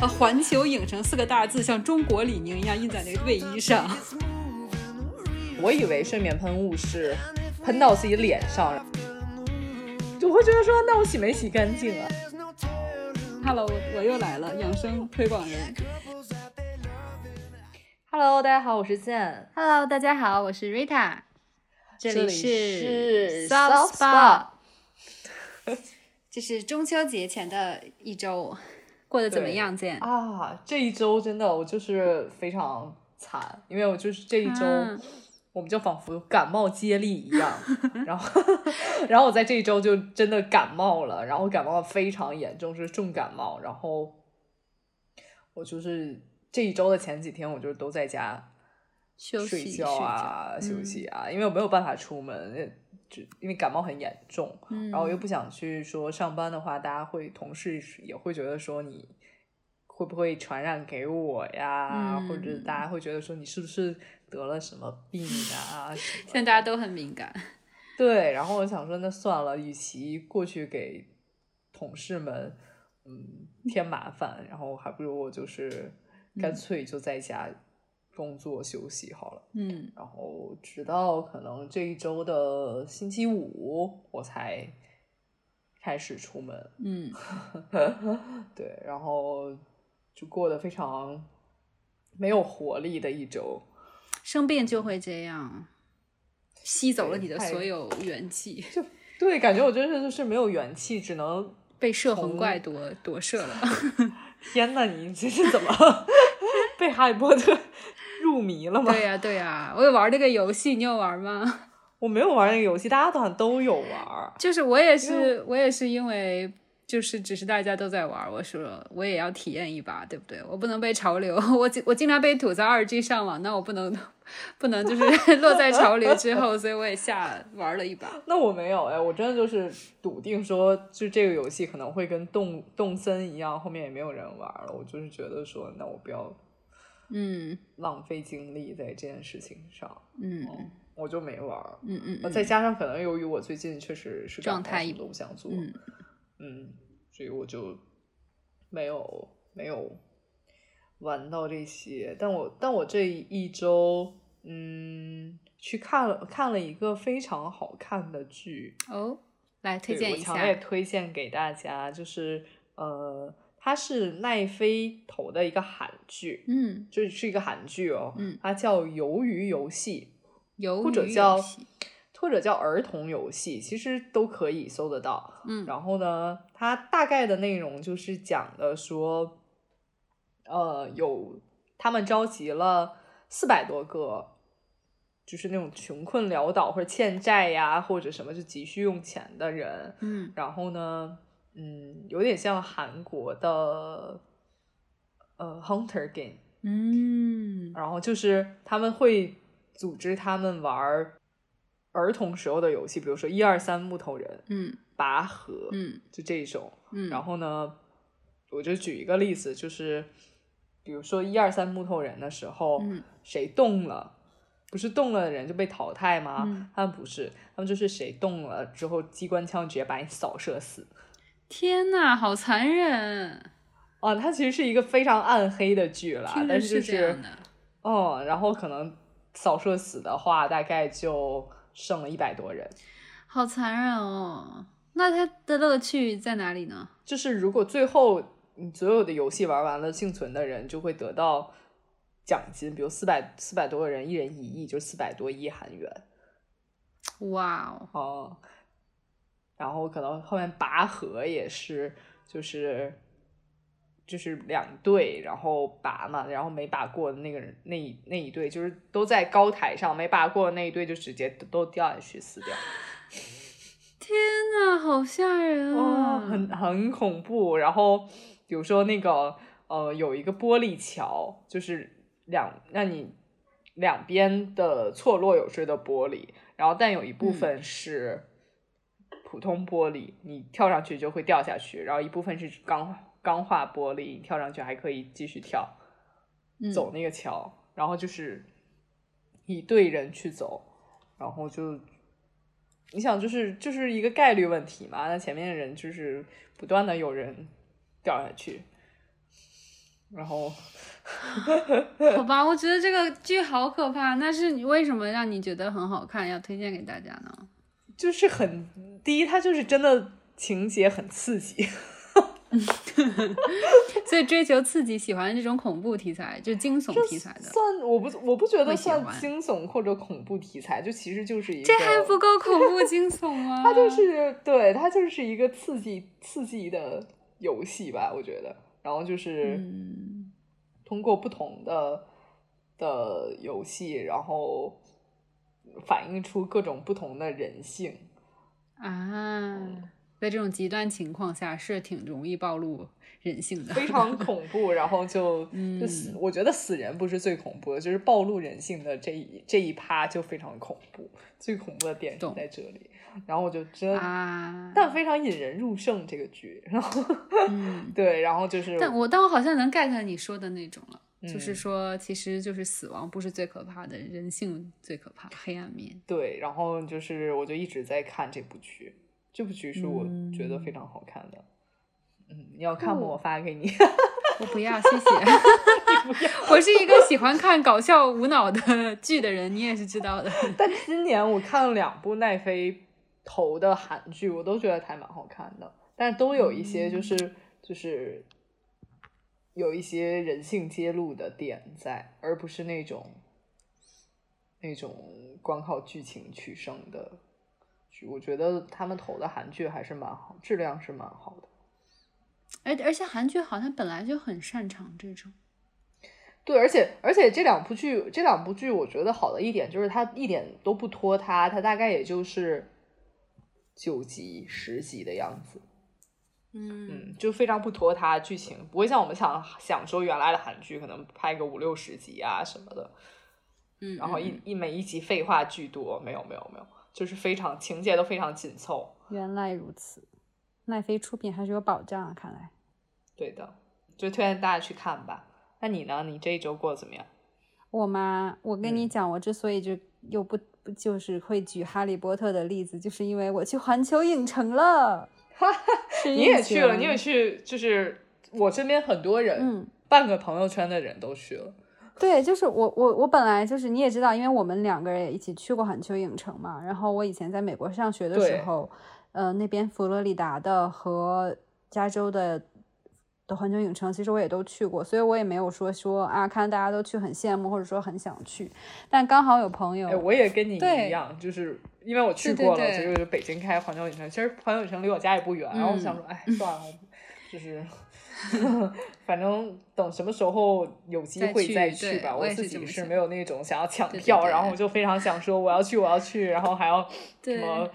呃环球影城四个大字像中国李宁一样印在那个卫衣上。我以为睡眠喷雾是喷到自己脸上，我会觉得说，那我洗没洗干净啊？Hello，我又来了，养生推广人。Hello，大家好，我是健。Hello，大家好，我是 Rita。这里是 Soft Spa。这是中秋节前的一周，过得怎么样，见？啊，这一周真的我就是非常惨，因为我就是这一周。我们就仿佛感冒接力一样，然后，然后我在这一周就真的感冒了，然后感冒非常严重，是重感冒。然后我就是这一周的前几天，我就都在家睡觉啊，休息啊，因为我没有办法出门，就因为感冒很严重，然后又不想去说上班的话，大家会同事也会觉得说你会不会传染给我呀，或者大家会觉得说你是不是。得了什么病啊？现在大家都很敏感。对，然后我想说，那算了，与其过去给同事们嗯添麻烦，然后还不如我就是干脆就在家工作休息好了。嗯，然后直到可能这一周的星期五，我才开始出门。嗯，对，然后就过得非常没有活力的一周。生病就会这样，吸走了你的所有元气。就对，感觉我真的就是没有元气，只能 被摄魂怪夺夺舍了。天呐，你这是怎么被哈利波特入迷了吗？对呀，对呀，我有玩这个游戏，你有玩吗？我没有玩那个游戏，大家好像都有玩。就是我也是，我也是因为。就是只是大家都在玩，我说我也要体验一把，对不对？我不能被潮流，我我经常被吐槽二 G 上网，那我不能不能就是落在潮流之后，所以我也下玩了一把。那我没有哎，我真的就是笃定说，就这个游戏可能会跟动动森一样，后面也没有人玩了。我就是觉得说，那我不要嗯浪费精力在这件事情上，嗯，我就没玩。嗯嗯，再加上可能由于我最近确实是状态都不想做。嗯，所以我就没有没有玩到这些，但我但我这一周，嗯，去看了看了一个非常好看的剧哦，来推荐一下，强烈推荐给大家，就是呃，它是奈飞投的一个韩剧，嗯，就是一个韩剧哦，嗯，它叫《鱿鱼游戏》，或者叫。或者叫儿童游戏，其实都可以搜得到。嗯，然后呢，它大概的内容就是讲的说，呃，有他们召集了四百多个，就是那种穷困潦倒或者欠债呀，或者什么就急需用钱的人。嗯，然后呢，嗯，有点像韩国的呃 Hunter Game。嗯，然后就是他们会组织他们玩。儿童时候的游戏，比如说一二三木头人，嗯，拔河，嗯，就这种，嗯，然后呢，我就举一个例子，就是比如说一二三木头人的时候，嗯，谁动了，不是动了的人就被淘汰吗？他们不是，他们就是谁动了之后，机关枪直接把你扫射死。天呐，好残忍！啊，它其实是一个非常暗黑的剧了，但是就是，哦，然后可能扫射死的话，大概就。剩了一百多人，好残忍哦！那它的乐趣在哪里呢？就是如果最后你所有的游戏玩完了，幸存的人就会得到奖金，比如四百四百多个人，一人一亿，就是四百多亿韩元。哇哦！然后可能后面拔河也是，就是。就是两队，然后拔嘛，然后没拔过的那个人，那那一队就是都在高台上，没拔过的那一队就直接都掉下去死掉。天呐，好吓人啊！很很恐怖。然后比如说那个呃，有一个玻璃桥，就是两让你两边的错落有致的玻璃，然后但有一部分是普通玻璃，你跳上去就会掉下去，然后一部分是钢。钢化玻璃，跳上去还可以继续跳，走那个桥，然后就是一队人去走，然后就你想，就是就是一个概率问题嘛。那前面的人就是不断的有人掉下去，然后 好吧，我觉得这个剧好可怕。但是你为什么让你觉得很好看，要推荐给大家呢？就是很第一，它就是真的情节很刺激，所以追求刺激，喜欢这种恐怖题材，就惊悚题材的。算我不我不觉得算惊悚或者恐怖题材，就其实就是一个这还不够恐怖 惊悚吗？它就是对它就是一个刺激刺激的游戏吧，我觉得。然后就是嗯通过不同的的游戏，然后反映出各种不同的人性。啊，在这种极端情况下是挺容易暴露人性的，非常恐怖，然后就 嗯就死，我觉得死人不是最恐怖的，就是暴露人性的这一这一趴就非常恐怖，最恐怖的点是在这里。然后我就真，啊。但非常引人入胜这个剧，然后嗯，对，然后就是但我但我好像能 get 你说的那种了。就是嗯说，其实就是死亡不是最可怕的，人性最可怕，黑暗面。对，然后就是我就一直在看这部剧，这部剧是我觉得嗯非常好看的。嗯，你要看吗？哦我发给你。我不要，谢谢。我是一个喜欢看搞笑无脑的剧的人，你也是知道的。但今年我看了两部奈飞投的韩剧，我都觉得还蛮好看的，但都有一些就是、就是有一些人性揭露的点在，而不是那种那种光靠剧情取胜的剧。我觉得他们投的韩剧还是蛮好，质量是蛮好的。而而且韩剧好像本来就很擅长这种。对，而且而且这两部剧，这两部剧我觉得好的一点就是它一点都不拖沓，它大概也就是九集、十集的样子，嗯嗯，就非常不拖沓，剧情不会像我们想想说原来的韩剧可能拍个五六十集啊什么的，嗯，然后一一每一集废话巨多，没有没有没有，就是非常情节都非常紧凑，原来如此，奈飞出品还是有保障啊，看来。对的，就推荐大家去看吧。那你呢？你这一周过得怎么样？我吗？我跟你嗯讲，我之所以就又不不就是会举哈利波特的例子，就是因为我去环球影城了。是你也去了，你也去，就是我身边很多人，嗯，半个朋友圈的人都去了。对，就是我我我本来就是你也知道，因为我们两个人也一起去过环球影城嘛。然后我以前在美国上学的时候，呃，那边佛罗里达的和加州的的环球影城，其实我也都去过，所以我也没有说说啊，看大家都去很羡慕，或者说很想去。但刚好有朋友，哎，我也跟你一样，就是因为我去过了，对所以我就北京开环球影城。其实环球影城离我家也不远，然后我想嗯说，哎，算了，就是 反正等什么时候有机会再去吧。我自己是没有那种想要抢票，然后我就非常想说我要去，我要去，然后还要 什么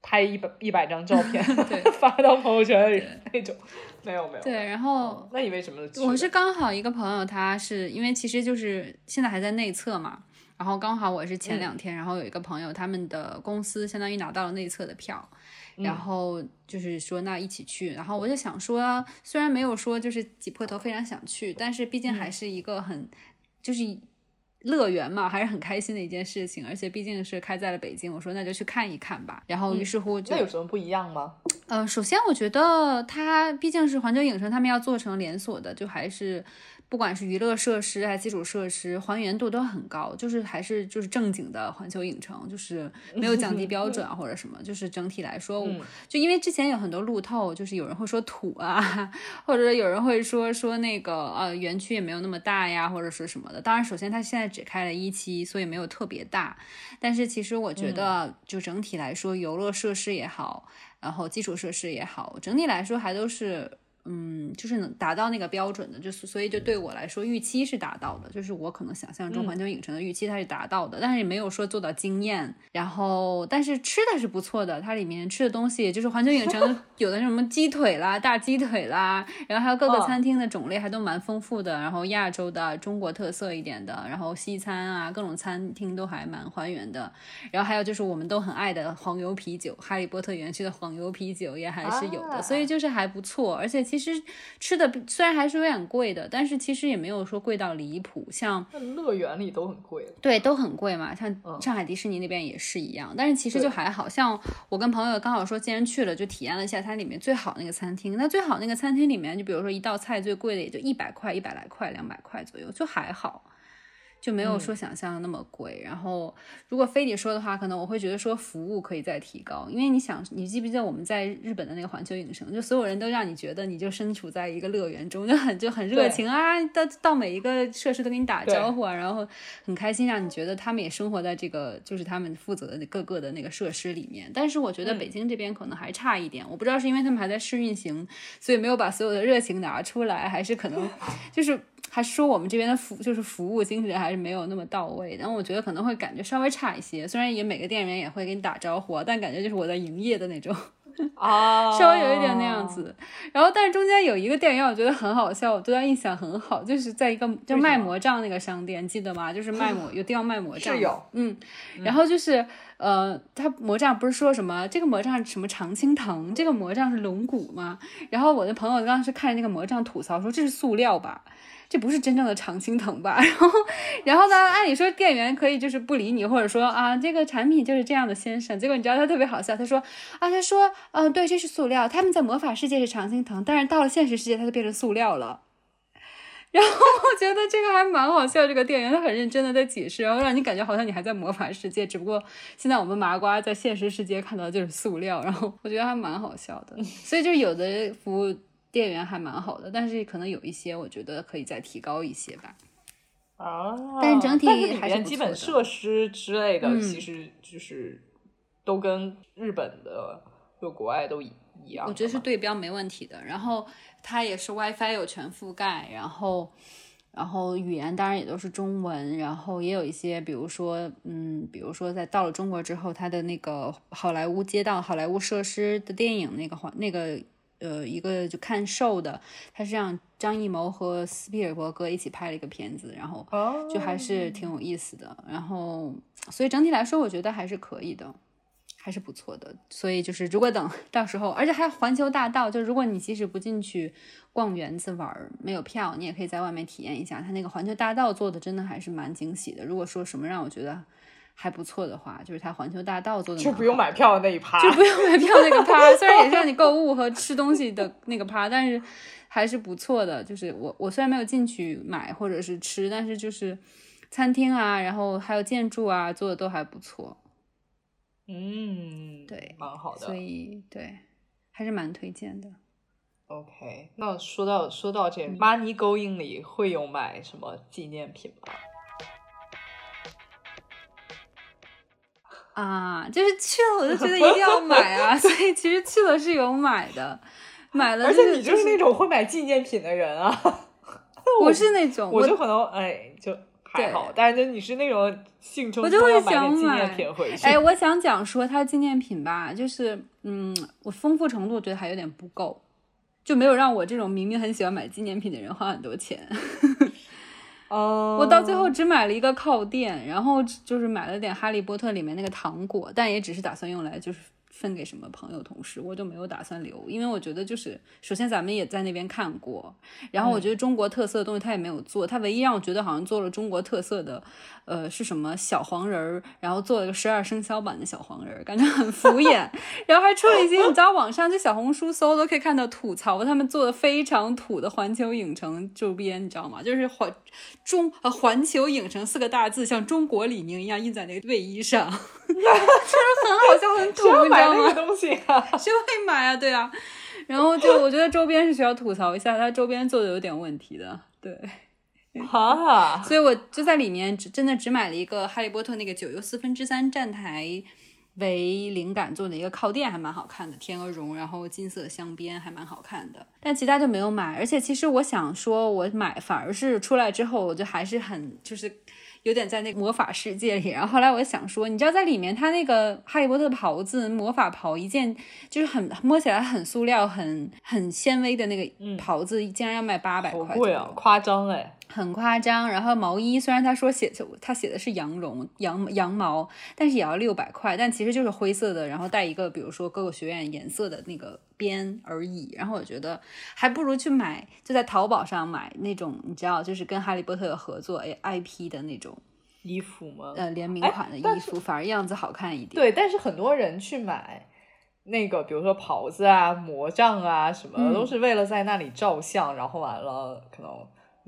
拍一百一百张照片 对发到朋友圈里那种，没有没有。对，然后那你为什么去？我是刚好一个朋友，他是因为其实就是现在还在内测嘛，然后刚好我是前两天，然后有一个朋友他们的公司相当于拿到了内测的票，然后就是说那一起去，然后我就想说，虽然没有说就是挤破头非常想去，但是毕竟还是一个很、就是。乐园嘛，还是很开心的一件事情，而且毕竟是开在了北京，我说那就去看一看吧。然后于是乎就那有什么不一样吗？呃，首先我觉得它毕竟是环球影城，他们要做成连锁的，就还是不管是娱乐设施还是基础设施，还原度都很高，就是还是就是正经的环球影城，就是没有降低标准啊或者什么，就是整体来说，嗯就因为之前有很多路透，就是有人会说土啊，或者有人会说说那个呃园区也没有那么大呀，或者说什么的。当然，首先它现在只开了一期，所以没有特别大，但是其实我觉得就整体来说，游乐设施也好。然后基础设施也好，整体来说还都是，嗯，就是能达到那个标准的，就是所以就对我来说预期是达到的，就是我可能想象中环球影城的预期它是达到的，但是也没有说做到惊艳。然后，但是吃的是不错的，它里面吃的东西就是环球影城 有的什么鸡腿啦、大鸡腿啦，然后还有各个哦餐厅的种类还都蛮丰富的，然后亚洲的、中国特色一点的，然后西餐啊，各种餐厅都还蛮还原的。然后还有就是我们都很爱的黄油啤酒，哈利波特园区的黄油啤酒也还是有的，啊所以就是还不错。而且其其实吃的虽然还是有点贵的，但是其实也没有说贵到离谱。像乐园里都很贵，对，都很贵嘛。像上海迪士尼那边也是一样，但是其实就还好像我跟朋友刚好说，既然去了，就体验了一下它里面最好那个餐厅。那最好那个餐厅里面，就比如说一道菜最贵的也就一百块、一百来块、两百块左右，就还好。就没有说想象的那么贵，然后如果非得说的话，可能我会觉得说服务可以再提高，因为你想，你记不记得我们在日本的那个环球影城，就所有人都让你觉得你就身处在一个乐园中，就很就很热情啊，到到每一个设施都跟你打招呼啊，然后很开心，让你觉得他们也生活在这个就是他们负责的各个的那个设施里面。但是我觉得北京这边可能还差一点，我不知道是因为他们还在试运行，所以没有把所有的热情拿出来，还是可能 就是。还说我们这边的服就是服务精神还是没有那么到位，然后我觉得可能会感觉稍微差一些。虽然也每个店员也会给你打招呼，但感觉就是我在营业的那种，啊，稍微有一点那样子。然后，但是中间有一个店员我觉得很好笑，我对他印象很好，就是在一个就卖魔杖那个商店，记得吗？就是卖魔 有地方卖魔杖，是有，嗯。然后就是呃，他魔杖不是说什么这个魔杖什么常青藤，这个魔杖是龙骨吗？然后我的朋友当时看着那个魔杖吐槽说这是塑料吧。这不是真正的常青藤吧？然后，然后呢？按理说店员可以就是不理你，或者说啊，这个产品就是这样的，先生。结果你知道他特别好笑，他说啊，他说嗯，对，这是塑料。他们在魔法世界是常青藤，但是到了现实世界，它就变成塑料了。然后我觉得这个还蛮好笑，这个店员他很认真的在解释，然后让你感觉好像你还在魔法世界，只不过现在我们麻瓜在现实世界看到的就是塑料。然后我觉得还蛮好笑的，所以就有的服务。店员还蛮好的，但是可能有一些我觉得可以再提高一些吧。啊，但是整体还是基本设施之类的，其实就是都跟日本的就国外都一样。我觉得是对标没问题的。然后它也是 WiFi 有全覆盖，然后然后语言当然也都是中文，然后也有一些，比如说嗯，比如说在到了中国之后，它的那个好莱坞街道、好莱坞设施的电影那个环那个。呃，一个就看瘦的，他是让张艺谋和斯皮尔伯格一起拍了一个片子，然后就还是挺有意思的。然后，所以整体来说，我觉得还是可以的，还是不错的。所以就是，如果等到时候，而且还有环球大道，就如果你即使不进去逛园子玩，没有票，你也可以在外面体验一下。他那个环球大道做的真的还是蛮惊喜的。如果说什么让我觉得。还不错的话，就是它环球大道做的，就不用买票的那一趴，就不用买票那个趴。虽然也是让你购物和吃东西的那个趴，但是还是不错的。就是我我虽然没有进去买或者是吃，但是就是餐厅啊，然后还有建筑啊，做的都还不错。嗯，对，蛮好的。所以对，还是蛮推荐的。OK，那说到说到这，Money Going 里会有买什么纪念品吗？啊，就是去了我就觉得一定要买啊，所以其实去了是有买的，买了。而且你就是那种会买纪念品的人啊，我是那种，我就可能哎就还好，但是就你是那种兴冲冲要买纪念品回去。哎，我想讲说它纪念品吧，就是嗯，我丰富程度我觉得还有点不够，就没有让我这种明明很喜欢买纪念品的人花很多钱。哦，我到最后只买了一个靠垫，然后就是买了点哈利波特里面那个糖果，但也只是打算用来就是。分给什么朋友同事，我就没有打算留，因为我觉得就是首先咱们也在那边看过，然后我觉得中国特色的东西他也没有做，他唯一让我觉得好像做了中国特色的，呃是什么小黄人儿，然后做了个十二生肖版的小黄人儿，感觉很 敷衍，然后还出了一些你知道网上就小红书搜都可以看到吐槽他们做的非常土的环球影城周边，你知道吗？就是环中呃环球影城四个大字像中国李宁一样印在那个卫衣上，就是很好笑很土，你知道。那个东西啊，谁会买啊？对啊，然后就 我觉得周边是需要吐槽一下，它周边做的有点问题的。对，啊，所以我就在里面只真的只买了一个哈利波特那个九又四分之三站台为灵感做的一个靠垫，还蛮好看的，天鹅绒，然后金色镶边，还蛮好看的。但其他就没有买，而且其实我想说，我买反而是出来之后，我就还是很就是。有点在那个魔法世界里，然后后来我想说，你知道在里面，他那个哈利波特袍子，魔法袍一件，就是很摸起来很塑料、很很纤维的那个袍子，竟然要卖八百块，贵啊，夸张哎！很夸张。然后毛衣虽然他说写他写的是羊绒羊羊毛，但是也要六百块，但其实就是灰色的，然后带一个比如说各个学院颜色的那个边而已。然后我觉得还不如去买，就在淘宝上买那种你知道，就是跟哈利波特有合作 I IP 的那种衣服吗？呃，联名款的衣服，反而样子好看一点。对，但是很多人去买。那个，比如说袍子啊、魔杖啊什么，都是为了在那里照相，然后完了可能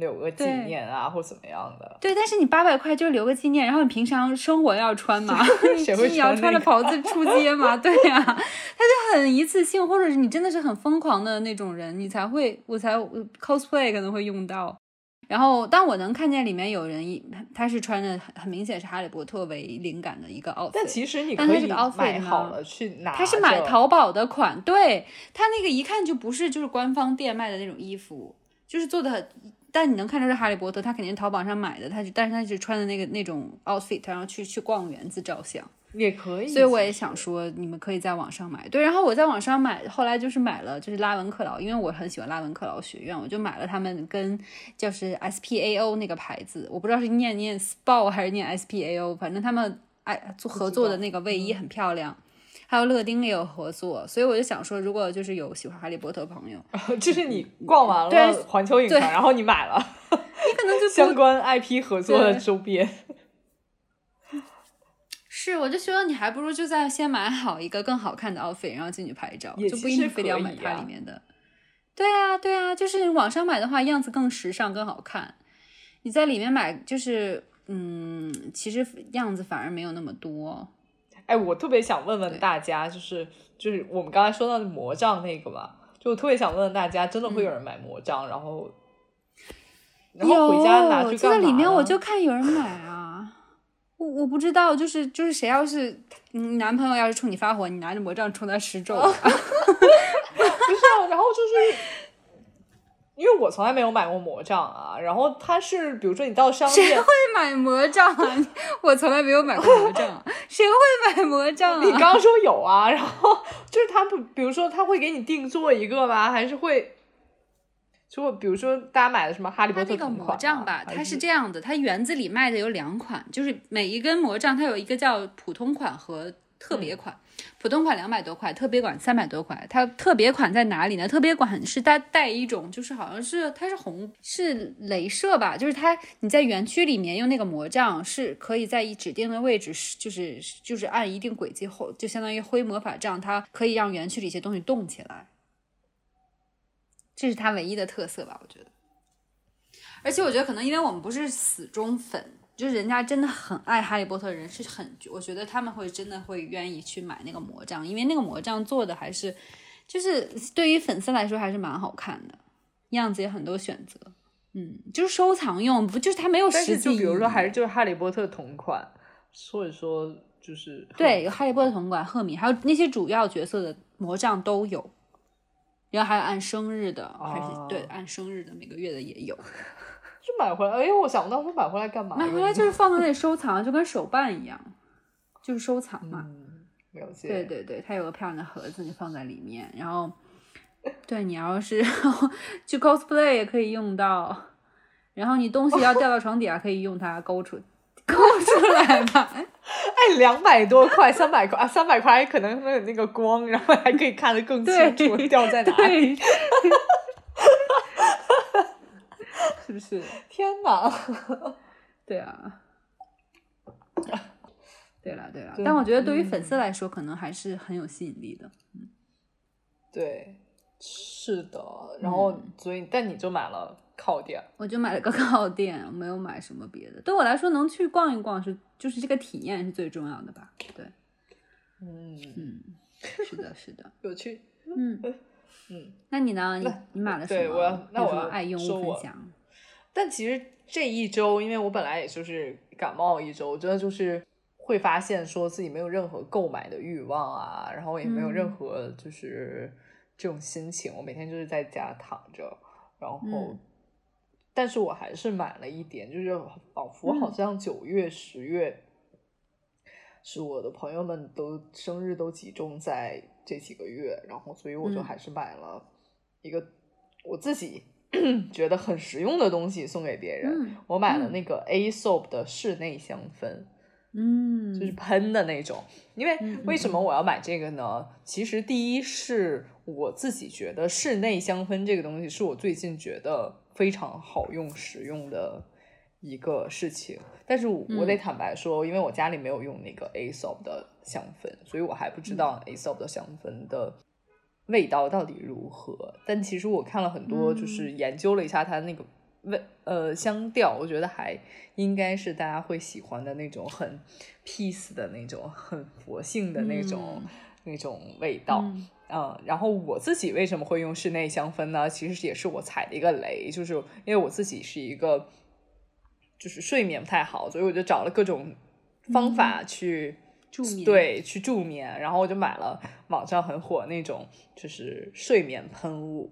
留个纪念啊，或怎么样的。对，但是你八百块就留个纪念，然后你平常生活要穿嘛，你要穿着袍子出街嘛？对呀，他就很一次性，或者是你真的是很疯狂的那种人，你才会，我才 cosplay 可能会用到。然后，但我能看见里面有人，他是穿的很很明显是哈利波特为灵感的一个 outfit，但其实你可以买好了去拿。他是买淘宝的款，对他那个一看就不是就是官方店卖的那种衣服，就是做的，但你能看出是哈利波特，他肯定淘宝上买的，他就但是他就穿的那个那种 outfit，然后去去逛园子照相。也可以，所以我也想说，你们可以在网上买。对，然后我在网上买，后来就是买了，就是拉文克劳，因为我很喜欢拉文克劳学院，我就买了他们跟就是 S P A O 那个牌子，我不知道是念念 SPO 还是念 S P A O，反正他们哎做合作的那个卫衣很漂亮，还有乐丁也有合作，所以我就想说，如果就是有喜欢哈利波特朋友，就是你逛完了环球影城，然后你买了，你可能就相关 I P 合作的周边。是，我就觉得你还不如就在先买好一个更好看的 outfit，然后进去拍照，就不一定非得要买它里面的。对啊，对啊，就是网上买的话，样子更时尚、更好看。你在里面买，就是嗯，其实样子反而没有那么多。哎，我特别想问问大家，就是就是我们刚才说到的魔杖那个嘛，就我特别想问问大家，真的会有人买魔杖，然后然后回家拿去干嘛？在里面我就看有人买啊。我我不知道，就是就是谁要是你男朋友要是冲你发火，你拿着魔杖冲他施咒，不是，然后就是因为我从来没有买过魔杖啊，然后他是比如说你到商店，谁会买魔杖啊？我从来没有买过魔杖，谁会买魔杖？你刚刚说有啊，然后就是他不，比如说他会给你定做一个吧，还是会？就比如说，大家买的什么哈利波特那个魔杖吧，它是这样的，它园子里卖的有两款，就是每一根魔杖它有一个叫普通款和特别款，普通款两百多块，特别款三百多块。它特别款在哪里呢？特别款是它带一种，就是好像是它是红是镭射吧，就是它你在园区里面用那个魔杖是可以在一指定的位置，就是就是按一定轨迹后，就相当于挥魔法杖，它可以让园区里一些东西动起来。这是它唯一的特色吧，我觉得。而且我觉得可能因为我们不是死忠粉，就是人家真的很爱哈利波特的人是很，我觉得他们会真的会愿意去买那个魔杖，因为那个魔杖做的还是，就是对于粉丝来说还是蛮好看的，样子也很多选择。嗯，就是收藏用，不就是它没有实际。就比如说还是就是哈利波特同款，所以说就是对有哈利波特同款，赫敏还有那些主要角色的魔杖都有。然后还有按生日的，还是对按生日的每个月的也有，就买回来。哎呦，我想不到说买回来干嘛？买回来就是 放在那里收藏，就跟手办一样，就是收藏嘛。了解。对对对，它有个漂亮的盒子，你放在里面。然后，对你要是 去 cosplay 也可以用到。然后你东西要掉到床底下，可以用它勾出。勾出来嘛，哎，两百多块，三百块啊，三百块可能没有那个光，然后还可以看得更清楚掉在哪里，是不是？天哪！对啊，对了对了，但我觉得对于粉丝来说，可能还是很有吸引力的。嗯，对，是的。然后，所以，但你就买了。靠垫，我就买了个靠垫，没有买什么别的。对我来说，能去逛一逛是，就是这个体验是最重要的吧？对，嗯嗯，是的，是的，有趣。嗯嗯，那你呢？你你买了什么？对，我那我爱用物分享。但其实这一周，因为我本来也就是感冒一周，真的就是会发现说自己没有任何购买的欲望啊，然后也没有任何就是这种心情。我每天就是在家躺着，然后。但是我还是买了一点，就是仿佛好像九月、十月是我的朋友们都生日都集中在这几个月，然后所以我就还是买了一个我自己 觉得很实用的东西送给别人。嗯我买了那个 A soap 的室内香氛，嗯，就是喷的那种。因为为什么我要买这个呢？其实第一是我自己觉得室内香氛这个东西是我最近觉得非常好用、实用的一个事情。但是我我得嗯坦白说，因为我家里没有用那个 A soap 的香氛，所以我还不知道嗯 A soap 的香氛的味道到底如何。但其实我看了很多，嗯就是研究了一下它那个味呃香调，我觉得还应该是大家会喜欢的那种很 peace 的那种，很佛性的那种、嗯那种味道。嗯嗯，然后我自己为什么会用室内香氛呢？其实也是我踩的一个雷，就是因为我自己是一个就是睡眠不太好，所以我就找了各种方法去、助眠，对去助眠，然后我就买了网上很火那种就是睡眠喷雾。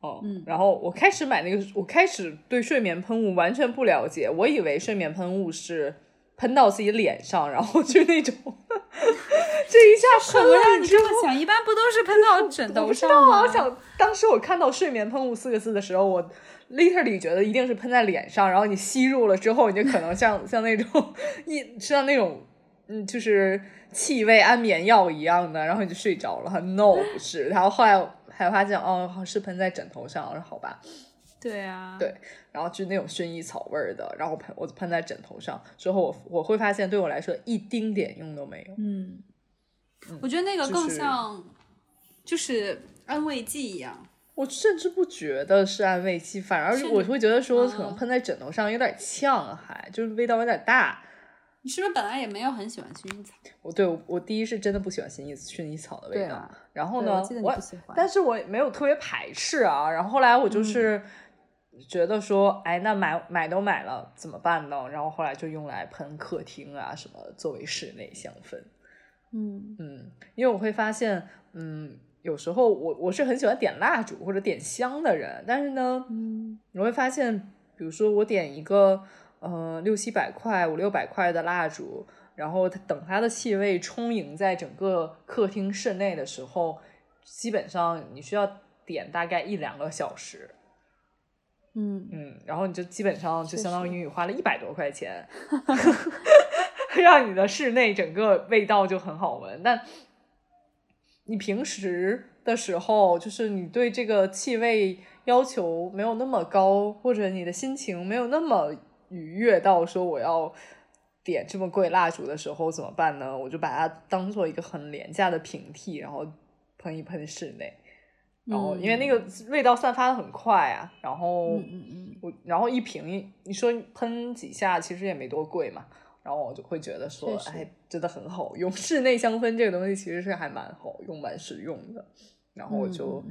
哦，嗯然后我开始买那个，我开始对睡眠喷雾完全不了解，我以为睡眠喷雾是喷到自己脸上，然后就那种，这一下喷了让你这么想？一般不都是喷到枕头上吗？我想当时我看到“睡眠喷雾”四个字的时候，我 literally 觉得一定是喷在脸上，然后你吸入了之后，你就可能像像那种 一像那种嗯，就是气味安眠药一样的，然后你就睡着了。No，不是，然后后来还发现哦，是喷在枕头上，我说好吧，对啊，对然后就是那种薰衣草味儿的，然后喷我喷在枕头上之后，我我会发现对我来说一丁点用都没有。嗯，我觉得那个更就是像就是安慰剂一样。我甚至不觉得是安慰剂，反而是我会觉得说可能嗯喷在枕头上有点呛，还就是味道有点大。你是不是本来也没有很喜欢薰衣草？我对我我第一是真的不喜欢薰衣薰衣草的味道，啊然后呢，我喜欢但是我也没有特别排斥啊。然后后来我嗯就是觉得说，哎，那买买都买了怎么办呢？然后后来就用来喷客厅啊什么，作为室内香氛。嗯嗯，因为我会发现，嗯，有时候我我是很喜欢点蜡烛或者点香的人，但是呢，嗯你会发现，比如说我点一个呃六七百块、五六百块的蜡烛，然后它等它的气味充盈在整个客厅室内的时候，基本上你需要点大概一两个小时，嗯，嗯，然后你就基本上就相当于你花了一百多块钱 让你的室内整个味道就很好闻。但你平时的时候，就是你对这个气味要求没有那么高，或者你的心情没有那么愉悦到说我要点这么贵蜡烛的时候怎么办呢？我就把它当做一个很廉价的平替，然后喷一喷室内。然后因为那个味道散发的很快啊，然后嗯嗯嗯我然后一瓶你说喷几下其实也没多贵嘛，然后我就会觉得说，哎，真的很好用。室内香氛这个东西其实是还蛮好用、蛮实用的。然后我就，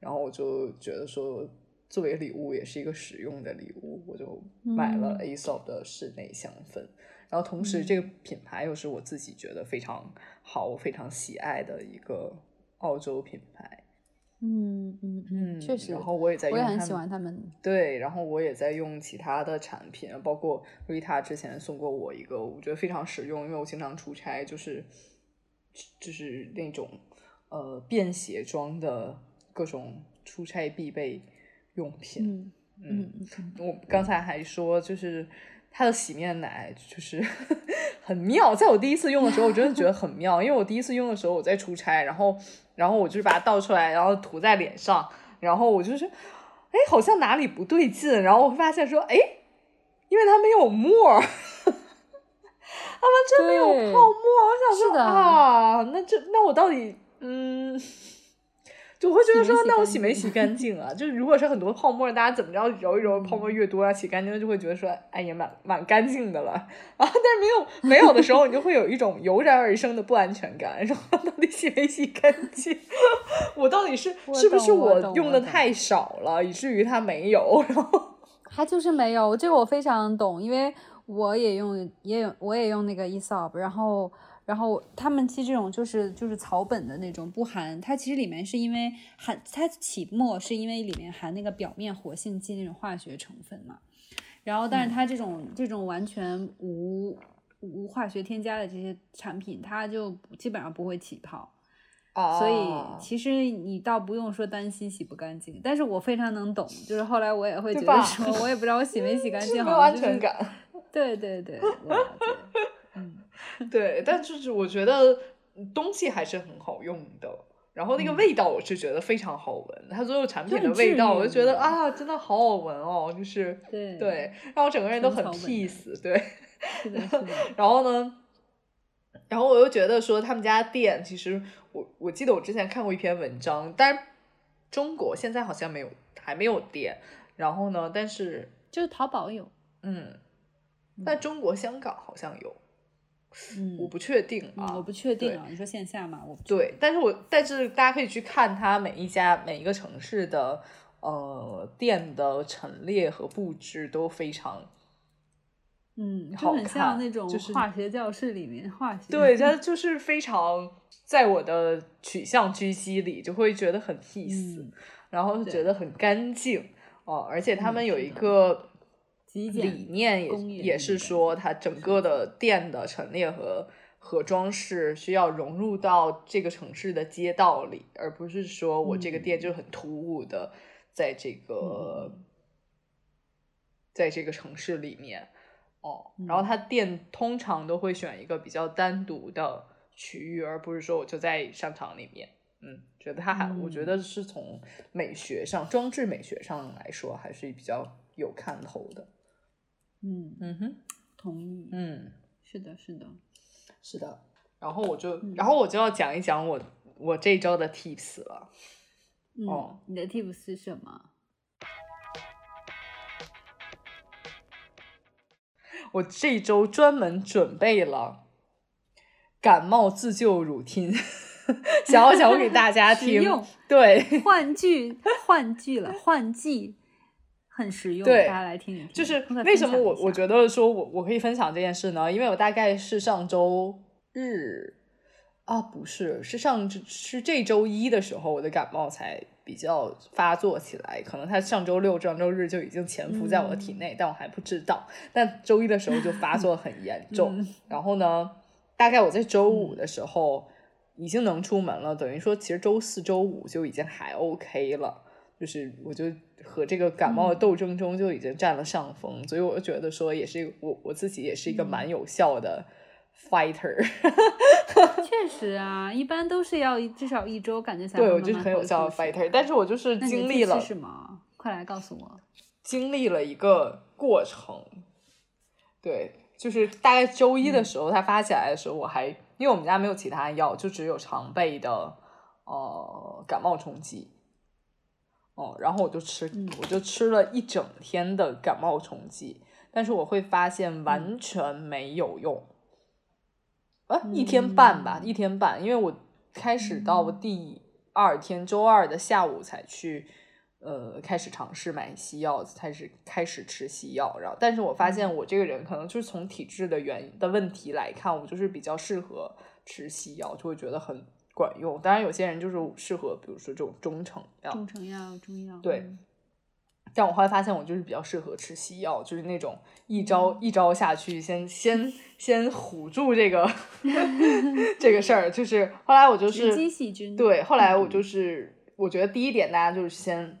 然后我就觉得说，作为礼物也是一个实用的礼物，我就买了嗯 Aesop 的室内香氛。然后同时，这个品牌又是我自己觉得非常好、我非常喜爱的一个澳洲品牌。嗯嗯嗯，确实，然后我也在用我也很喜欢他们。对，然后我也在用其他的产品，包括 Rita 之前送过我一个，我觉得非常实用，因为我经常出差，就是就是那种呃便携装的各种出差必备用品。嗯我刚才还说，就是它的洗面奶就是 很妙，在我第一次用的时候，我真的觉得很妙，因为我第一次用的时候我在出差，然后然后我就是把它倒出来，然后涂在脸上，然后我就是哎好像哪里不对劲，然后我发现说哎，因为它没有沫儿。它完全没有泡沫，我想说是啊，那这那我到底嗯，就我会觉得说那我洗没洗 干净啊？就是如果是很多泡沫，大家怎么着揉一揉，泡沫越多啊，洗干净了就会觉得说，哎呀，蛮蛮干净的了。啊，但是没有没有的时候，你就会有一种油然而生的不安全感，说到底洗没洗干净？我到底是是不是我用的太少了，以至于它没有？然后它就是没有，这个我非常懂，因为我也用，也有我也用那个 Esop，然后然后他们其实这种就是就是草本的那种不含，它其实里面是因为含它起沫是因为里面含那个表面活性剂那种化学成分嘛，然后但是它这种、这种完全无无化学添加的这些产品，它就基本上不会起泡。所以哦其实你倒不用说担心洗不干净，但是我非常能懂，就是后来我也会觉得说，我也不知道我洗没洗干净，是没有好安全感。对对对，我了解。嗯，对，但就是我觉得东西还是很好用的。然后那个嗯味道，我是觉得非常好闻。它所有产品的味道，我就觉得啊，真的好好闻哦，就是对对，让我整个人都很 peace。对，是的，是的。然后呢，然后我又觉得说他们家店，其实我我记得我之前看过一篇文章，但是中国现在好像没有，还没有店。然后呢，但是就是淘宝有，嗯，在中国香港好像有，嗯，我不确定嗯啊，我不确定啊。你说线下嘛？我不对，但是我但是大家可以去看它每一家每一个城市的呃店的陈列和布置都非常嗯，就好很像看那种化学教室里面化学。对，它就是非常在我的取向狙击里就会觉得很 peace，、嗯然后觉得很干净哦，而且他嗯们有一个理念也也是说，它整个的店的陈列和和装饰需要融入到这个城市的街道里，而不是说我这个店嗯就很突兀的在这个、嗯在这个城市里面哦。然后嗯它店通常都会选一个比较单独的区域，而不是说我就在商场里面。嗯，觉得它还，我觉嗯得是从美学上、装置美学上来说，还是比较有看头的。嗯，嗯哼，同意。嗯，是的，是的。是的。然后我就，嗯然后我就要讲一讲我我这周的 tips 了。嗯，哦你的 tips 是什么？我这周专门准备了感冒自救乳听，想要讲给大家 听。对，换句，换句了，换季，很实用，对大家来听一听。就是为什么我我觉得说我我可以分享这件事呢？因为我大概是上周日啊，不是，是上是这周一的时候，我的感冒才比较发作起来。可能它上周六、上周日就已经潜伏在我的体内，但我还不知道。但周一的时候就发作很严 重，嗯然后呢，大概我在周五的时候已经能出门了，等于说其实周四周五就已经还 OK 了。就是我就和这个感冒的斗争中就已经占了上风，所以我就觉得说也是一个我我自己也是一个蛮有效的 fighter，确。实啊，一般都是要一至少一周，感觉才对我就是很有效的 fighter，但是我就是。经历了是什么？快来告诉我。经历了一个过程，对，就是大概周一的时候，它发起来的时候，我还因为我们家没有其他药，就只有常备的呃感冒冲剂，哦，然后我就吃，嗯。我就吃了一整天的感冒冲剂，但是我会发现完全没有用，啊、一天半吧，嗯。一天半，因为我开始到第二天周二的下午才去。呃，开始尝试买西药，开始开始吃西药，然后，但是我发嗯。现我这个人可能就是从体质的原因的问题来看，我就是比较适合吃西药，就会觉得很管用。当然，有些人就是适合，比如说这种中成药，中成药、中药。对嗯但我后来发现我就是比较适合吃西药，就是那种一招一招下去，先先 先唬住这个 这个事儿。就是后来我就是击细菌。对，后来我嗯就是我觉得第一点，大家就是先，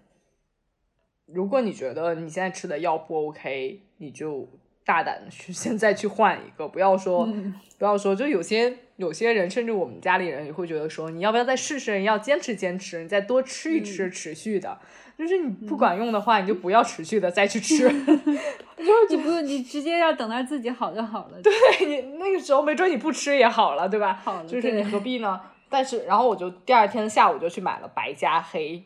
如果你觉得你现在吃的药不 OK，你就大胆的去 现在去换一个，不要说、嗯不要说，就有些有些人，甚至我们家里人也会觉得说，你要不要再试试？你要坚持坚持，你再多吃一吃，嗯持续的。就是你不管用的话，你就不要持续的再去吃。就 是你不用，你直接要等到自己好就好了。对，你那个时候没准你不吃也好了，对吧？好了就是你何必呢？但是，然后我就第二天下午就去买了白加黑，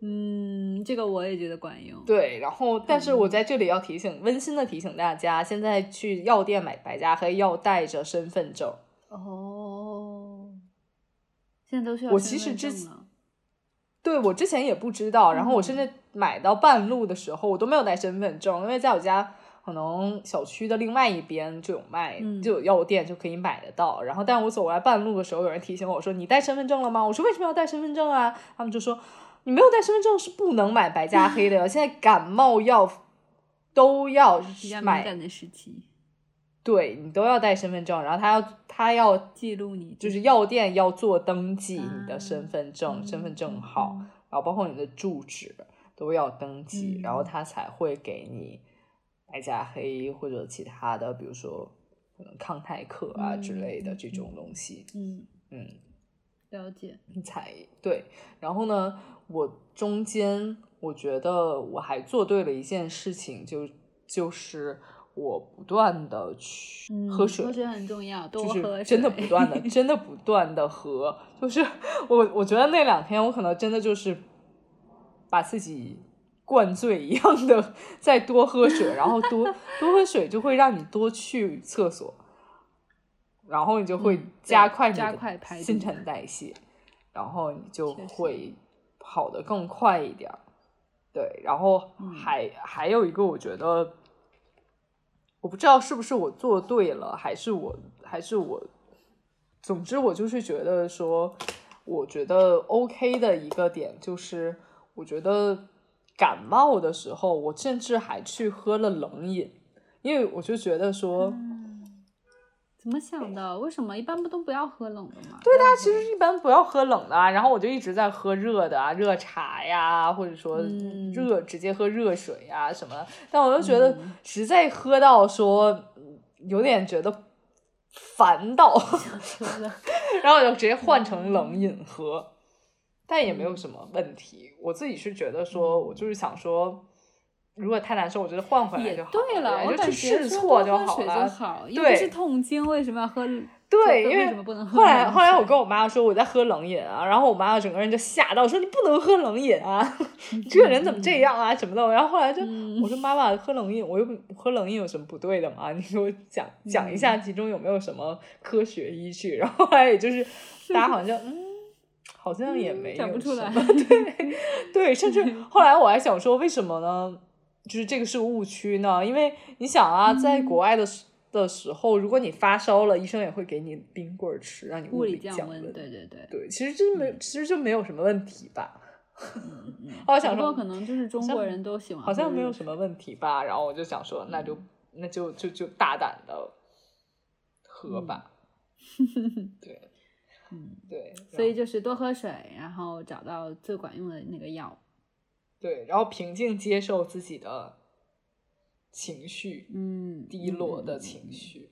嗯，这个我也觉得管用。对，然后但是我嗯在这里要提醒，温馨的提醒大家，现在去药店买白加黑要带着身份证。哦，现在都需要我身其实之。对我之前也不知道，然后我甚嗯至买到半路的时候，我都没有带身份证，因为在我家可能小区的另外一边就有卖，嗯就有药店就可以买得到。然后，但我走过来半路的时候，有人提醒我说：“你带身份证了吗？”我说：“为什么要带身份证啊？”他们就说：“你没有带身份证是不能买白加黑的哟，现在感冒药都要买感的时期。对你都要带身份证，然后他要他要记录你就是药店要做登记你的啊身份证、嗯身份证嗯号，嗯。然后包括你的住址都要登记，嗯。然后他才会给你白加黑或者其他的，比如说可能康泰克啊之类的嗯这种东西，嗯，嗯，了解。你才对。然后呢，我中间我觉得我还做对了一件事情，就就是我不断的去嗯，喝水，喝水很重要，多就是喝水。真的不断的，真的不断的喝。就是我，我觉得那两天我可能真的就是把自己灌醉一样的 再多喝水，然后多多喝水就会让你多去厕所，然后你就会加快你加的快排新陈代谢，然后你就会跑得更快一点。对，然后嗯。还、还有一个，我觉得我不知道是不是我做对了，还是我还是我，总之我就是觉得说，我觉得 OK 的一个点就是，我觉得感冒的时候，我甚至还去喝了冷饮，因为我就觉得说，嗯怎么想的？为什么一般不都不要喝冷的吗？对的，其实一般不要喝冷的啊，然后我就一直在喝热的啊，热茶呀，或者说嗯热、直接喝热水呀什么的。但我就觉得嗯实在喝到说嗯有点觉得烦到，然后我就直接换成冷饮喝，但也没有什么问题。我自己是觉得说，我就是想说。如果太难受，我觉得换回来就好对了，我就感去试觉错就好了。好，又对不是痛经，为什么要喝？对，因为为什么不能喝后来后来我跟我妈说我在喝冷饮啊，然后我妈整个人就吓到说你不能喝冷饮啊，你这个人怎么这样啊什么的。然后后来就、嗯我说妈妈喝冷饮，我又不喝冷饮有什么不对的吗？你给我讲讲一下嗯其中有没有什么科学依据。然后后来也就是大家好像嗯。好像也没有讲不出来 对对，甚至后来我还想说，为什么呢？就是这个是个误区呢？因为你想啊，在嗯国外的时的时候，如果你发烧了，医生也会给你冰棍儿吃，让你物理降降温，对对对。对，其实这没，其实就没有什么问题吧？嗯 嗯后来想说可能就是中国人都喜欢，好像没有什么。问题吧？然后我就想说，那就那就就就大胆的喝吧。对嗯，对，所以就是多喝水，然后找到最管用的那个药。对，然后平静接受自己的情绪，嗯，低落的嗯情。绪。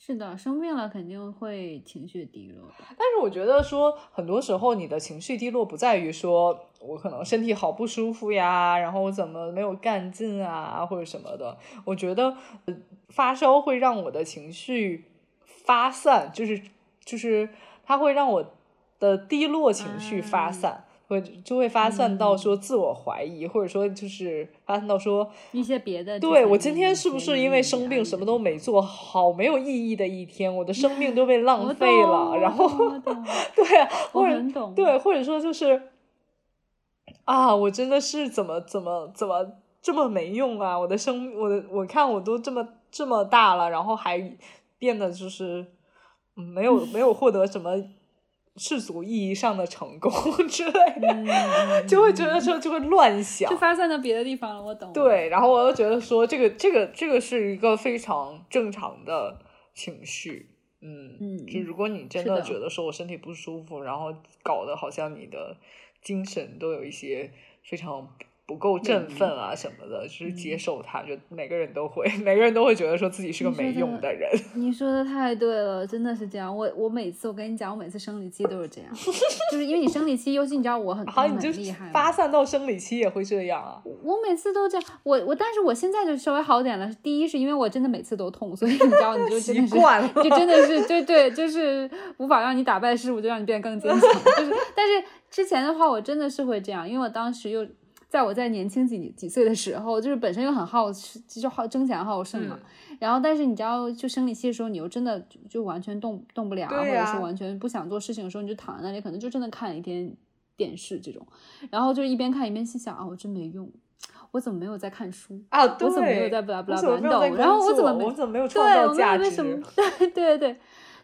是的，生病了肯定会情绪低落。但是我觉得说，很多时候你的情绪低落不在于说我可能身体好不舒服呀，然后我怎么没有干劲啊，或者什么的。我觉得呃发烧会让我的情绪发散，就是就是它会让我的低落情绪发啊散。会就会发散到嗯说自我怀疑，或者说就是发散到说，一些别的对我今天是不是因为生病什么都没做好，没有意义的一天，我的生命都被 浪费了，然后 对啊，或者对，或者说就是啊，我真的是怎么怎么怎么这么没用啊！我的生，我的我看我都这么这么大了，然后还变得就是嗯没有没有获得什么世俗意义上的成功 之类的，就会觉嗯得说就会乱想就。发散到别的地方了。我懂。，对，然后我又觉得说，这个这个这个是一个非常正常的情绪，嗯嗯就如果你真的的觉得说我身体不舒服，然后搞得好像你的精神都有一些非常不够振奋啊什么的，就是接嗯受他，就每个人都会，每个人都会觉得说自己是个没用的人，你说的太对了，真的是这样。我我每次我跟你讲，我每次生理期都是这样，就是因为你生理期，尤其你知道我很好，你就很厉害，发散到生理期也会这样啊。我每次都这样，我我，但是我现在就稍微好点了。第一是因为我真的每次都痛，所以你知道，你就 真的是，习惯了就真的是，对对，就是无法让你打败事物，就让你变得更坚强。就是，但是之前的话，我真的是会这样，因为我当时又在我在年轻几几岁的时候，就是本身又很好，就好争强好胜嘛。然后，但是你知道，就生理期的时候，你又真的就就完全动动不了，或者对呀是完全不想做事情的时候，你就躺在那里，可能就真的看一天电视这种。然后就一边看一边心想啊，我真没用，我怎么没有在看书？啊，对，我怎么没有在不拉不拉我怎么没有在巴拉动？然后我怎么没我怎么没有，创造价值？为什么？对对对。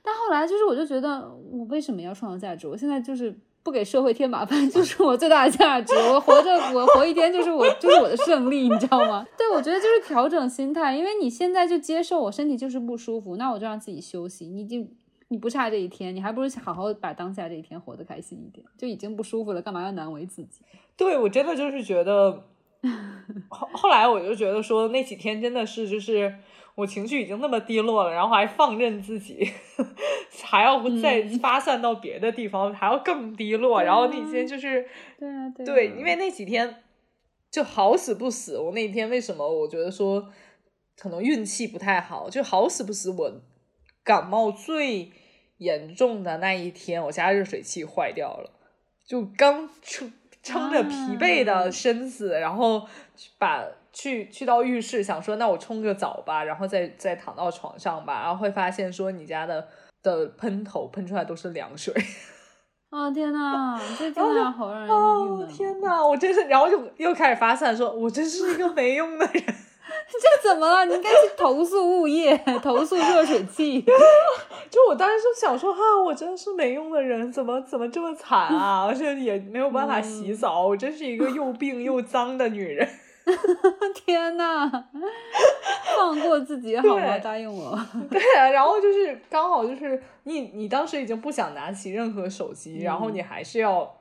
但后来就是，我就觉得我为什么要创造价值？我现在就是不给社会添麻烦，就是我最大的价值。我活着，我活一天就是我，就是我的胜利，你知道吗？对，我觉得就是调整心态，因为你现在就接受我身体就是不舒服，那我就让自己休息。你就你不差这一天，你还不如好好把当下这一天活得开心一点。就已经不舒服了，干嘛要难为自己？对我真的就是觉得，后后来我就觉得说那几天真的是就是。我情绪已经那么低落了，然后还放任自己，还要再发散到别的地方，还要更低落。然后那几天就是，对啊，对，因为那几天就好死不死，我那天为什么我觉得说可能运气不太好，就好死不死，我感冒最严重的那一天，我家热水器坏掉了，就刚撑撑着疲惫的身子，然后把。去去到浴室，想说那我冲个澡吧，然后再再躺到床上吧，然后会发现说你家的的喷头喷出来都是凉水。哦 天呐，这真的好让人哦天呐，我真是，然后就又开始发散，说我真是一个没用的人。这怎么了？你应该去投诉物业，投诉热水器。就我当时就想说哈，我真是没用的人，怎么怎么这么惨啊？而且也没有办法洗澡，我真是一个又病又脏的女人。天呐，放过自己好吗？答应我。对啊，然后就是刚好就是你，你当时已经不想拿起任何手机，然后你还是要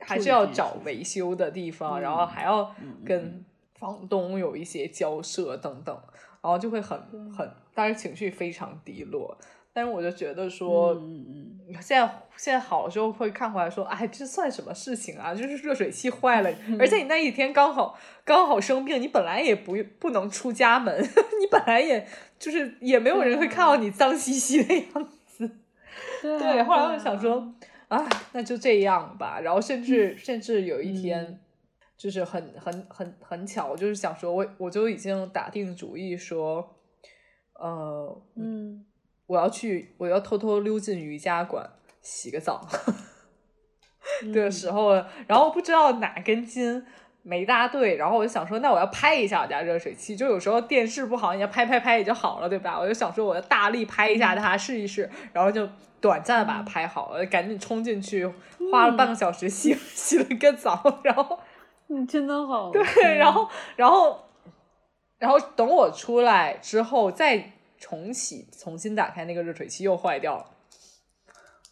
还是要找维修的地方，然后还要跟房东有一些交涉等等，然后就会很很，当时情绪非常低落。但是我就觉得说，嗯嗯，现在现在好了之后会看回来说，哎，这算什么事情啊？就是热水器坏了，而且你那一天刚好刚好生病，你本来也不不能出家门，你本来也就是也没有人会看到你脏兮兮的样子。对，后来我就想说，啊，那就这样吧。然后甚至甚至有一天，就是很很很很巧，就是想说我我就已经打定主意说，呃，嗯。我要去，我要偷偷溜进瑜伽馆洗个澡。的时候，然后不知道哪根筋没搭对，然后我就想说，那我要拍一下我家热水器，就有时候电视不好，你要拍拍拍也就好了，对吧？我就想说，我要大力拍一下它试一试，然后就短暂的把它拍好了，赶紧冲进去，花了半个小时洗 洗了个澡，然后 你真的好对，然后然后然后等我出来之后再。重启，重新打开那个热水器又坏掉了。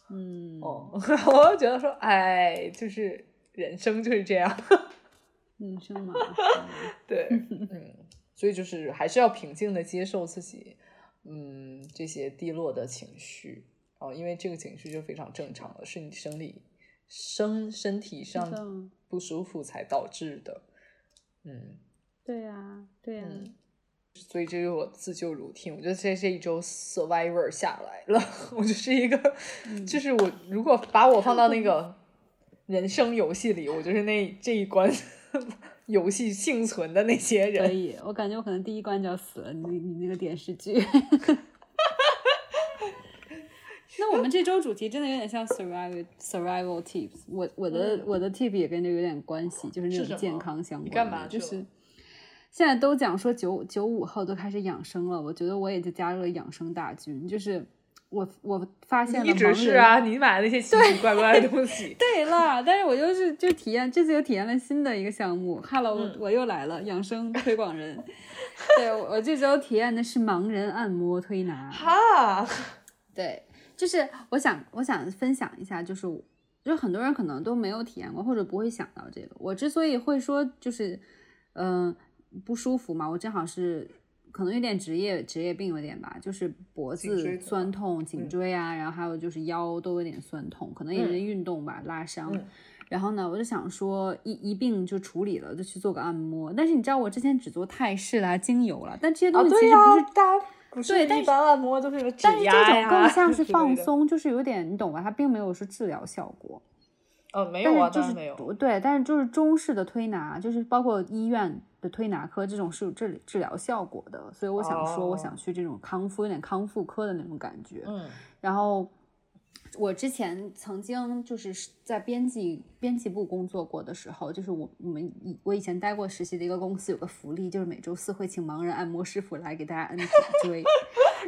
嗯，哦，我就觉得说，哎，就是人生就是这样。人生嘛，对，嗯，所以就是还是要平静的接受自己，嗯，这些低落的情绪哦，因为这个情绪就非常正常了，是你生理生身体上不舒服才导致的。嗯，对呀，对呀。所以这是我自救 routine，我觉得这这一周 survivor 下来了，我就是一个，就是我如果把我放到那个 人生游戏里，我就是那这一关 游戏幸存的那些人。可以，我感觉我可能第一关就要死了。你你那个电视剧，那我们这周主题真的有点像 survival survival tips。我我的我的 tip 也跟这有点关系，就是那种健康相关的，就是。现在都讲说九九五后都开始养生了，我觉得我也就加入了养生大军。就是我我发现了，一直是啊，你买的那些奇奇怪怪的东西。对啦，但是我就是就体验，这次又体验了新的一个项目。Hello，我我又来了，养生推广人。对我这周体验的是盲人按摩推拿。哈，对，就是我想我想分享一下，就是就很多人可能都没有体验过，或者不会想到这个。我之所以会说，就是嗯。不舒服嘛？我正好是可能有点职业职业病有点吧，就是脖子酸痛、颈椎啊，然后还有就是腰都有点酸痛，可能也是运动吧拉伤。然后呢，我就想说一一并就处理了，就去做个按摩。但是你知道我之前只做泰式啦、精油了，但这些东西其实不是，对，但一般按摩都是但是这种更像是放松，就是有点你懂吧？它并没有说治疗效果。哦，没有啊，就是没有。对，但是就是中式的推拿，就是包括医院的推拿科这种是有治治疗效果的，所以我想说，我想去这种康复，有点康复科的那种感觉。嗯，然后我之前曾经就是在编辑编辑部工作过的时候，就是我我们以我以前待过实习的一个公司有个福利，就是每周四会请盲人按摩师傅来给大家按颈椎。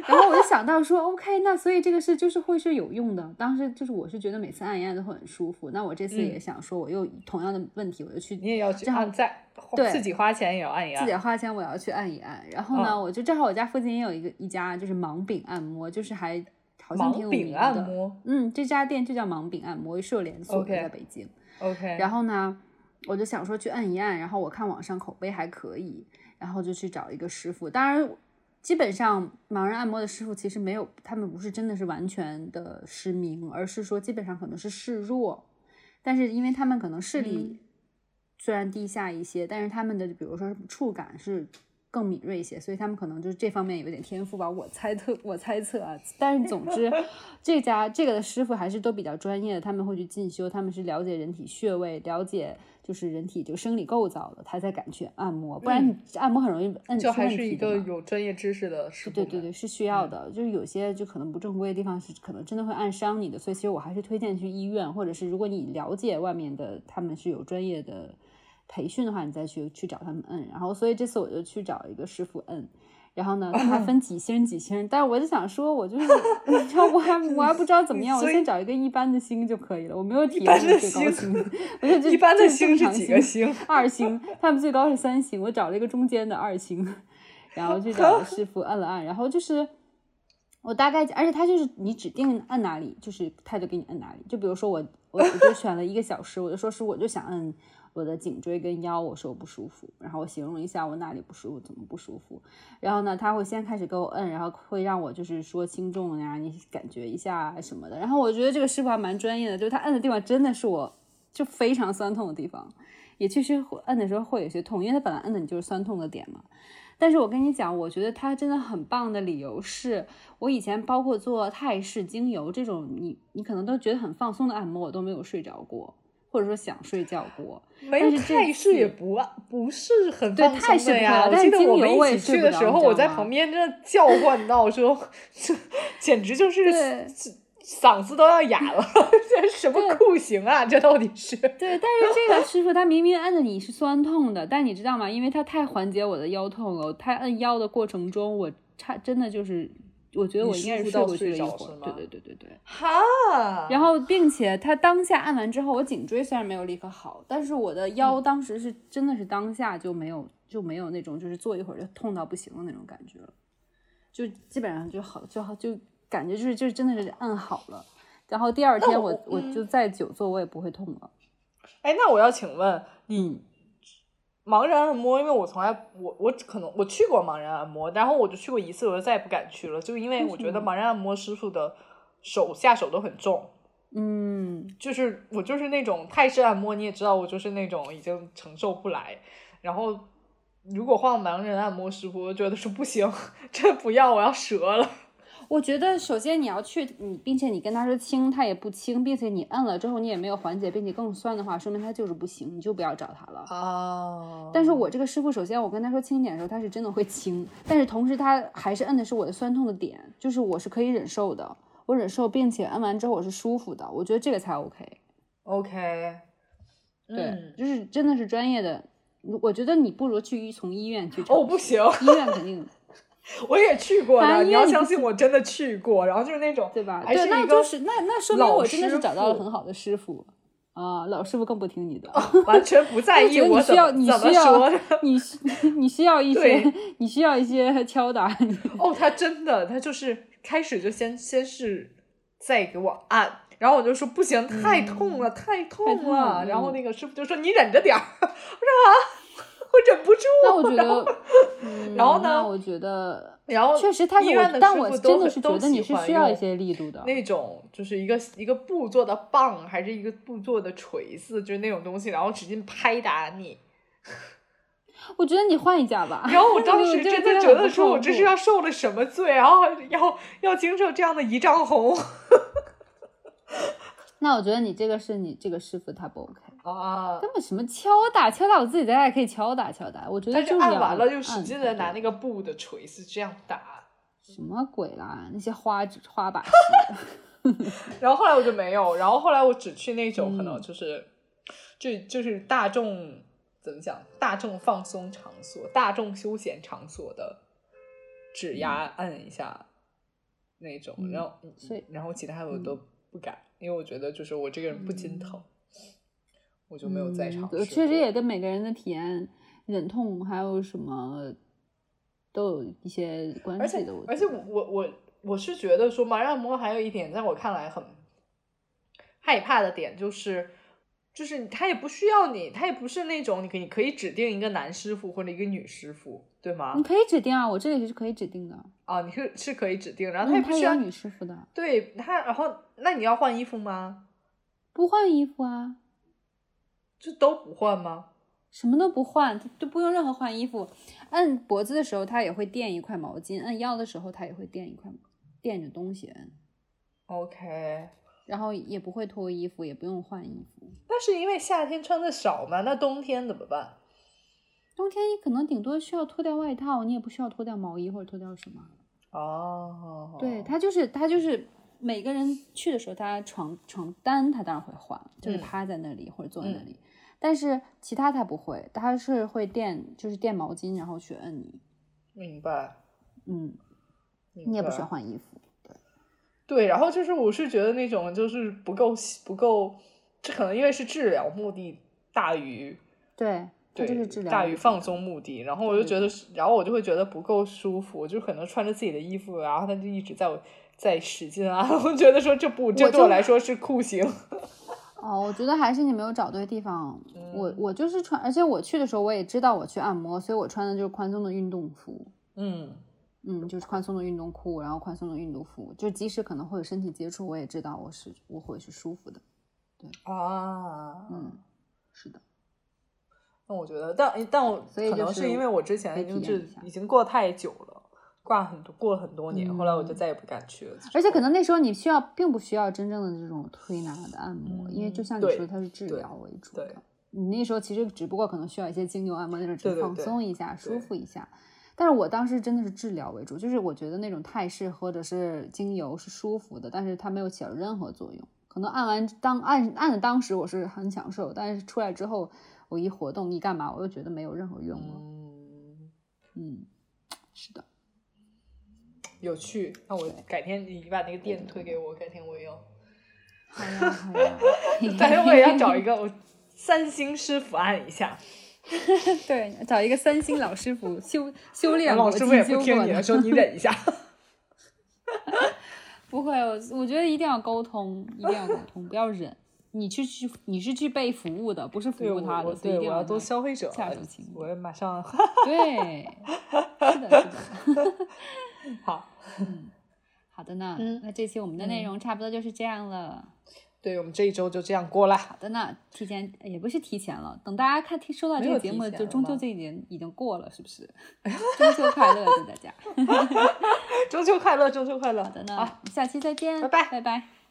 然后我就想到说，OK，那所以这个是就是会是有用的。当时就是我是觉得每次按一按都会很舒服。那我这次也想说，我又同样的问题，我就去你也要去按在对自己花钱也要按一按自己。花钱，我要去按一按。然后呢，嗯我就正好我家附近也有一个一家就是盲饼按摩，就是还好像挺有名的。按摩嗯，这家店就叫盲饼按摩，是有连锁的在北京。，OK，然后呢，我就想说去按一按，然后我看网上口碑还可以，然后就去找一个师傅。当然，基本上盲人按摩的师傅其实没有，他们不是真的是完全的失明，而是说基本上可能是视弱，但是因为他们可能视力虽然低下一些，但是他们的比如说触感是。更敏锐一些，所以他们可能就是这方面有点天赋吧，我猜测，我猜测啊。但是总之，这家这个的师傅还是都比较专业的，他们会去进修，他们是了解人体穴位，了解就是人体就生理构造的，他才敢去按摩，不然你按摩很容易摁出就还问题的嘛。是一个有专业知识的师傅对对对，是需要的。就是有些就可能不正规的地方是可能真的会按伤你的，所以其实我还是推荐去医院，或者是如果你了解外面的他们是有专业的培训的话，你再去去找他们摁。然后所以这次我就去找一个师傅摁。然后呢，他分几星几星，但是我就想说，我就是，你知道，我还我还不知道怎么样，我先找一个一般的星就可以了，我没有体验过最高星星，我就 一般的星星是几个星？二星，他们最高是三星，我找了一个中间的二星，然后去找了师傅按了按，然后就是我大概，而且他就是你指定按哪里，就是他就给你按哪里。就比如说我我我就选了一个小时，我就说是我就想按我的颈椎跟腰，我说不舒服，然后我形容一下我哪里不舒服，怎么不舒服。然后呢，他会先开始给我摁，然后会让我就是说轻重呀，你感觉一下啊什么的。然后我觉得这个师傅还蛮专业的，就是他摁的地方真的是我就非常酸痛的地方。也确实会摁的时候会有些痛，因为他本来摁的你就是酸痛的点嘛。但是我跟你讲，我觉得他真的很棒的理由是，我以前包括做泰式精油这种，你你可能都觉得很放松的按摩，我都没有睡着过，或者说想睡觉过。没有但是泰式也不啊不是很对放松的呀。我记得我们一起去的时候，我在旁边真的叫唤到说，这简直就是对嗓子都要哑了，这什么酷刑啊？这到底是？对，但是这个师傅他明明按的你是酸痛的，但你知道吗？因为他太缓解我的腰痛了，他按腰的过程中，我差真的就是，我觉得我应该是睡过去了一会儿。对对对对对。哈，然后，并且他当下按完之后，我颈椎虽然没有立刻好，但是我的腰嗯当时是真的是当下就没有就没有那种就是坐一会儿就痛到不行的那种感觉了，就基本上就好就好就感觉就是就是真的是按好了。然后第二天我我我就再久坐我也不会痛了。哎，那我要请问你嗯，盲人按摩，因为我从来我我可能我去过盲人按摩，然后我就去过一次，我就再也不敢去了，就因为我觉得盲人按摩师傅的手下手都很重。嗯，就是我就是那种泰式按摩，你也知道，我就是那种已经承受不来。然后如果换盲人按摩师傅，我觉得说不行，这不要，我要折了。我觉得首先你要去你，并且你跟他说轻，他也不轻，并且你摁了之后你也没有缓解，并且更酸的话，说明他就是不行，你就不要找他了。啊但是我这个师傅，首先我跟他说轻一点的时候，他是真的会轻，但是同时他还是摁的是我的酸痛的点，就是我是可以忍受的，我忍受，并且摁完之后我是舒服的，我觉得这个才 OK。OK，对，嗯就是真的是专业的，我觉得你不如去医从医院去找哦，不行，医院肯定 我也去过的，你要相信我真的去过，然后就是那种对吧？对，那就是那那说明我真的是找到了很好的师傅啊，老师傅更不听你的。完全不在意我需要，你么怎么需要你你需要一些，你需要一些敲打。哦，他真的，他就是开始就先先是再给我按，然后我就说不行，太痛了，太痛了。然后那个师傅就说你忍着点儿，我说啊，我忍不住。那我觉然后得，嗯然后呢我觉得然后确实，他但我真的是都觉得你是需要一些力度的。那种就是一个一个布做的棒，还是一个布做的锤子，就是那种东西，然后使劲拍打你。我觉得你换一家吧。然后我当这个时 真的觉得说，我这是要受了什么罪，然后要要经受这样的一丈红那我觉得你这个是你这个师傅他不 OK，啊！根本什么敲打敲打，我自己在家也可以敲打敲打。我觉得就是按完了就使劲的拿那个布的锤子这样打，什么鬼啦？那些花花把 戏。然后后来我就没有，然后后来我只去那种可能嗯就是，就就是大众怎么讲，大众放松场所、大众休闲场所的指压按一下，那种，嗯然后所以然后其他我嗯都不敢，因为我觉得就是我这个人不经疼，我就没有再尝试。嗯确实也跟每个人的体验、忍痛还有什么都有一些关系的。而且我我我我是觉得说麻药按摩还有一点，在我看来很害怕的点就是。就是他也不需要你，他也不是那种你可以可以指定一个男师傅或者一个女师傅，对吗你？可以指定啊，我这里是可以指定的，啊，你是是可以指定，然后他嗯，也不需要女师傅的，对他，然后那你要换衣服吗？不换衣服啊，就都不换吗？什么都不换，都不用任何换衣服。按脖子的时候，他也会垫一块毛巾；按腰的时候，他也会垫一块垫着东西摁，OK，然后也不会脱衣服，也不用换衣服。那是因为夏天穿的少嘛？那冬天怎么办？冬天你可能顶多需要脱掉外套，你也不需要脱掉毛衣或者脱掉什么。哦，对，他就是他就是每个人去的时候，他床床单他当然会换，就是嗯趴在那里或者坐在那里，但是其他他不会，他是会垫就是垫毛巾，然后去摁你，明白，嗯，你也不需白要换衣服。对，对然后就是我是觉得那种就是不够不够，这可能因为是治疗目的大于对，它对就是治疗大于放松目的，然后我就觉得，然后我就会觉得不够舒服，我就可能穿着自己的衣服，然后他就一直在我在使劲啊，我觉得说这不这对我来说是酷刑。哦，我觉得还是你没有找对地方。我嗯我就是穿，而且我去的时候我也知道我去按摩，所以我穿的就是宽松的运动服。嗯嗯，就是宽松的运动裤，然后宽松的运动服，就即使可能会有身体接触，我也知道我是我会是舒服的。对啊，嗯，是的，那我觉得，但但我可所以就是能是因为我之前已经过太久了，挂很多过了很多年，后来我就嗯再也不敢去了。而且可能那时候你需要，并不需要真正的这种推拿的按摩，因为就像你说，它是治疗为主对的。你那时候其实只不过可能需要一些精油按摩，那种只放松一下、对舒服一下。但是我当时真的是治疗为主，就是我觉得那种泰式或者是精油是舒服的，但是它没有起到任何作用。可能按完当按按的当时我是很享受，但是出来之后我一活动一干嘛，我又觉得没有任何用了。嗯，嗯，是的，有趣。那我改天你把那个店推给我，改天我也要，好呀好呀，改天我也要找一个我 三星师傅按一下。对，找一个三星老师傅修修炼过、老师傅也不听你的，说你忍一下。不会，我我觉得一定要沟通，一定要沟通，不要忍。你去去，你是去被服务的，不是服务他的，我对我要做所以一定让他消费者下手轻我马上对，是的，是的。好。好的呢，嗯那这期我们的内容差不多就是这样了。对我们这一周就这样过了。好的呢，提前也不是提前了，等大家看听收到这个节目，就中秋吗节已经已经过了，是不是？中秋快乐，祝大家。中秋快乐，中秋快乐！好的呢，好下期再见，拜拜拜拜。